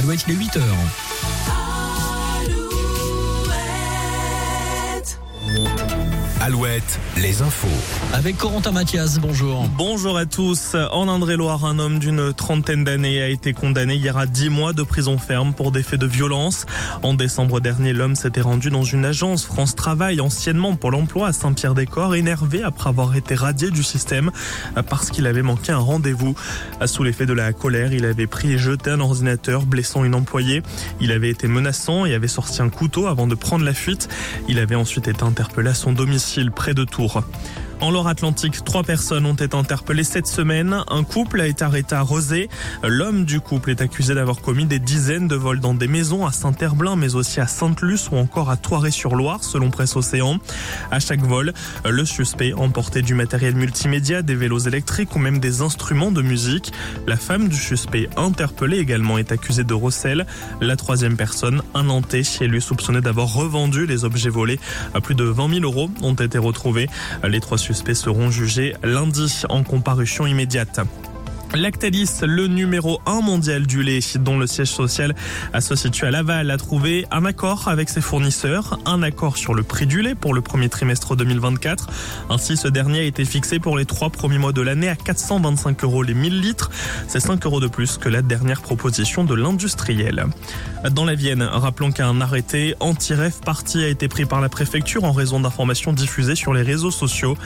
Alouette, il est 8 heures. Alouette, les infos. Avec Corentin Mathias, bonjour. Bonjour à tous. En Indre-et-Loire, un homme d'une trentaine d'années a été condamné hier à 10 mois de prison ferme pour des faits de violence. En décembre dernier, l'homme s'était rendu dans une agence France Travail, anciennement pour l'emploi à Saint-Pierre-des-Corps, énervé après avoir été radié du système parce qu'il avait manqué un rendez-vous. Sous l'effet de la colère, il avait pris et jeté un ordinateur, blessant une employée. Il avait été menaçant et avait sorti un couteau avant de prendre la fuite. Il avait ensuite été interpellé à son domicile près de Tours. En Loire-Atlantique, trois personnes ont été interpellées cette semaine. Un couple a été arrêté à Rosé. L'homme du couple est accusé d'avoir commis des dizaines de vols dans des maisons à Saint-Herblain, mais aussi à Sainte-Luce ou encore à Toiré-sur-Loire, selon Presse Océan. À chaque vol, le suspect emportait du matériel multimédia, des vélos électriques ou même des instruments de musique. La femme du suspect, interpellée également, est accusée de recel. La troisième personne, un Nantais, est lui soupçonné d'avoir revendu les objets volés. À plus de 20 000 euros ont été retrouvés. Les trois suspects seront jugés lundi en comparution immédiate. Lactalis, le numéro 1 mondial du lait, dont le siège social se situe à Laval, a trouvé un accord avec ses fournisseurs, un accord sur le prix du lait pour le premier trimestre 2024. Ainsi, ce dernier a été fixé pour les trois premiers mois de l'année à 425 euros les 1000 litres. C'est 5 euros de plus que la dernière proposition de l'industriel. Dans la Vienne, rappelons qu'un arrêté anti-rêve parti a été pris par la préfecture en raison d'informations diffusées sur les réseaux sociaux.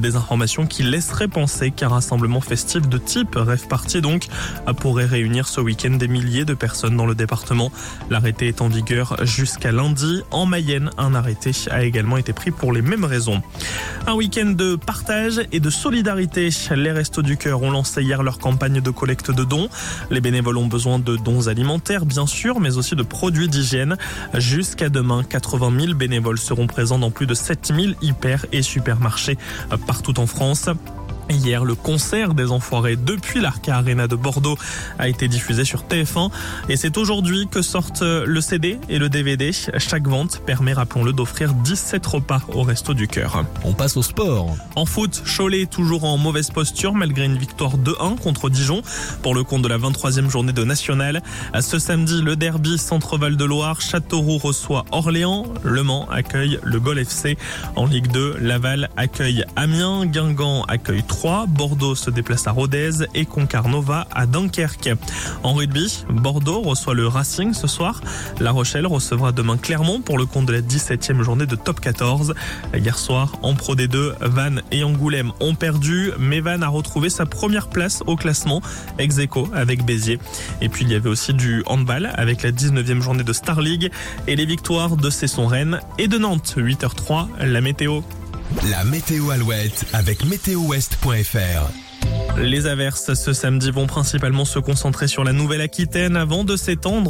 Des informations qui laisseraient penser qu'un rassemblement festif de type Rêve Party donc pourrait réunir ce week-end des milliers de personnes dans le département. L'arrêté est en vigueur jusqu'à lundi. En Mayenne, un arrêté a également été pris pour les mêmes raisons. Un week-end de partage et de solidarité. Les Restos du Cœur ont lancé hier leur campagne de collecte de dons. Les bénévoles ont besoin de dons alimentaires, bien sûr, mais aussi de produits d'hygiène. Jusqu'à demain, 80 000 bénévoles seront présents dans plus de 7 000 hyper et supermarchés partout en France. Hier, le concert des Enfoirés depuis l'Arca Arena de Bordeaux a été diffusé sur TF1 et c'est aujourd'hui que sortent le CD et le DVD. Chaque vente permet, rappelons-le, d'offrir 17 repas au Resto du Cœur. On passe au sport. En foot, Cholet toujours en mauvaise posture malgré une victoire 2-1 contre Dijon pour le compte de la 23e journée de National. Ce samedi, le derby Centre-Val de Loire, Châteauroux reçoit Orléans, Le Mans accueille le Gol FC. En Ligue 2, Laval accueille Amiens, Guingamp accueille 3. Bordeaux se déplace à Rodez et Concarnova à Dunkerque. En rugby, Bordeaux reçoit le Racing ce soir. La Rochelle recevra demain Clermont pour le compte de la 17e journée de top 14. Hier soir, en Pro D2, Vannes et Angoulême ont perdu, mais Vannes a retrouvé sa première place au classement, ex aequo avec Béziers. Et puis il y avait aussi du handball avec la 19e journée de Star League et les victoires de Cesson-Rennes et de Nantes. 8h03, la météo. La météo Alouette avec météowest.fr. Les averses ce samedi vont principalement se concentrer sur la Nouvelle-Aquitaine avant de s'étendre